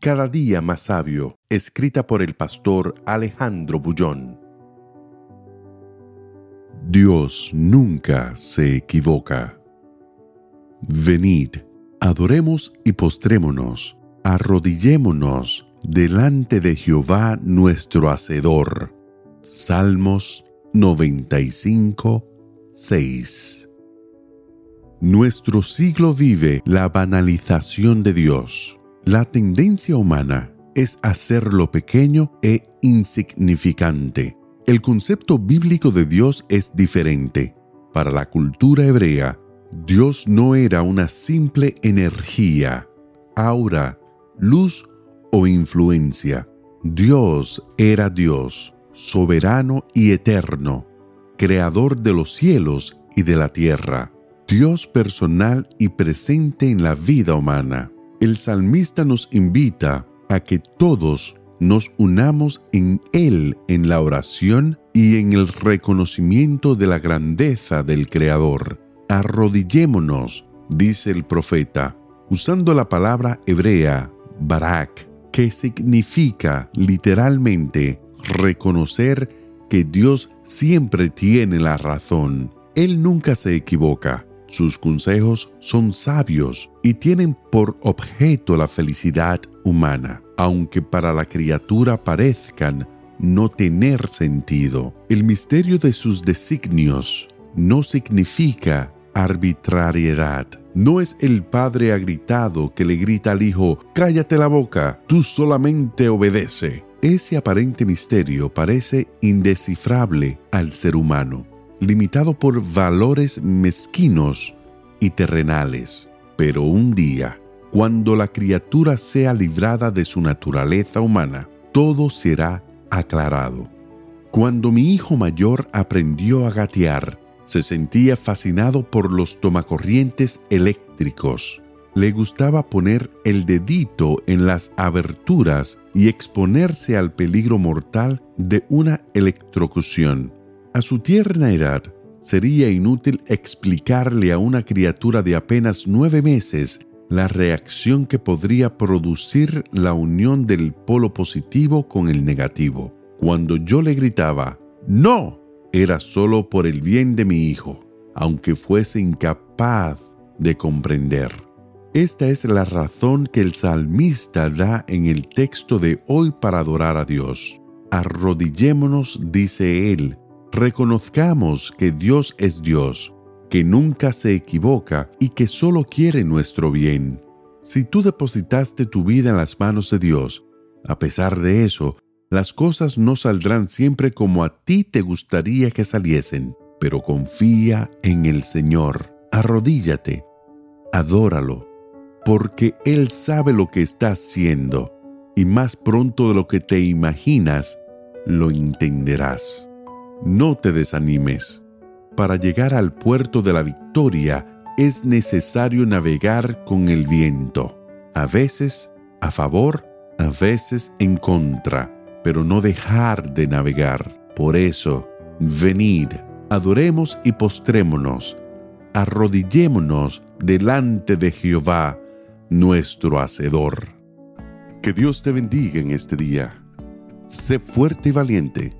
Cada día más sabio, escrita por el pastor Alejandro Bullón. Dios nunca se equivoca. Venid, adoremos y postrémonos, arrodillémonos delante de Jehová nuestro Hacedor. Salmos 95, 6. Nuestro siglo vive la banalización de Dios la tendencia humana es hacerlo pequeño e insignificante. El concepto bíblico de Dios es diferente. Para la cultura hebrea, Dios no era una simple energía, aura, luz o influencia. Dios era Dios, soberano y eterno, creador de los cielos y de la tierra, Dios personal y presente en la vida humana el salmista nos invita a que todos nos unamos en Él en la oración y en el reconocimiento de la grandeza del Creador. Arrodillémonos, dice el profeta, usando la palabra hebrea, barak, que significa literalmente reconocer que Dios siempre tiene la razón. Él nunca se equivoca. Sus consejos son sabios y tienen por objeto la felicidad humana, aunque para la criatura parezcan no tener sentido. El misterio de sus designios no significa arbitrariedad. No es el padre agritado que le grita al hijo, cállate la boca, tú solamente obedece. Ese aparente misterio parece indescifrable al ser humano limitado por valores mezquinos y terrenales. Pero un día, cuando la criatura sea librada de su naturaleza humana, todo será aclarado. Cuando mi hijo mayor aprendió a gatear, se sentía fascinado por los tomacorrientes eléctricos. Le gustaba poner el dedito en las aberturas y exponerse al peligro mortal de una electrocución. A su tierna edad, sería inútil explicarle a una criatura de apenas nueve meses la reacción que podría producir la unión del polo positivo con el negativo. Cuando yo le gritaba, ¡No! era solo por el bien de mi hijo, aunque fuese incapaz de comprender. Esta es la razón que el salmista da en el texto de hoy para adorar a Dios. Arrodillémonos, dice él, Reconozcamos que Dios es Dios, que nunca se equivoca y que solo quiere nuestro bien. Si tú depositaste tu vida en las manos de Dios, a pesar de eso, las cosas no saldrán siempre como a ti te gustaría que saliesen, pero confía en el Señor, arrodíllate, adóralo, porque Él sabe lo que está haciendo, y más pronto de lo que te imaginas, lo entenderás. No te desanimes. Para llegar al puerto de la victoria es necesario navegar con el viento, a veces a favor, a veces en contra, pero no dejar de navegar. Por eso, venid, adoremos y postrémonos, arrodillémonos delante de Jehová, nuestro Hacedor. Que Dios te bendiga en este día. Sé fuerte y valiente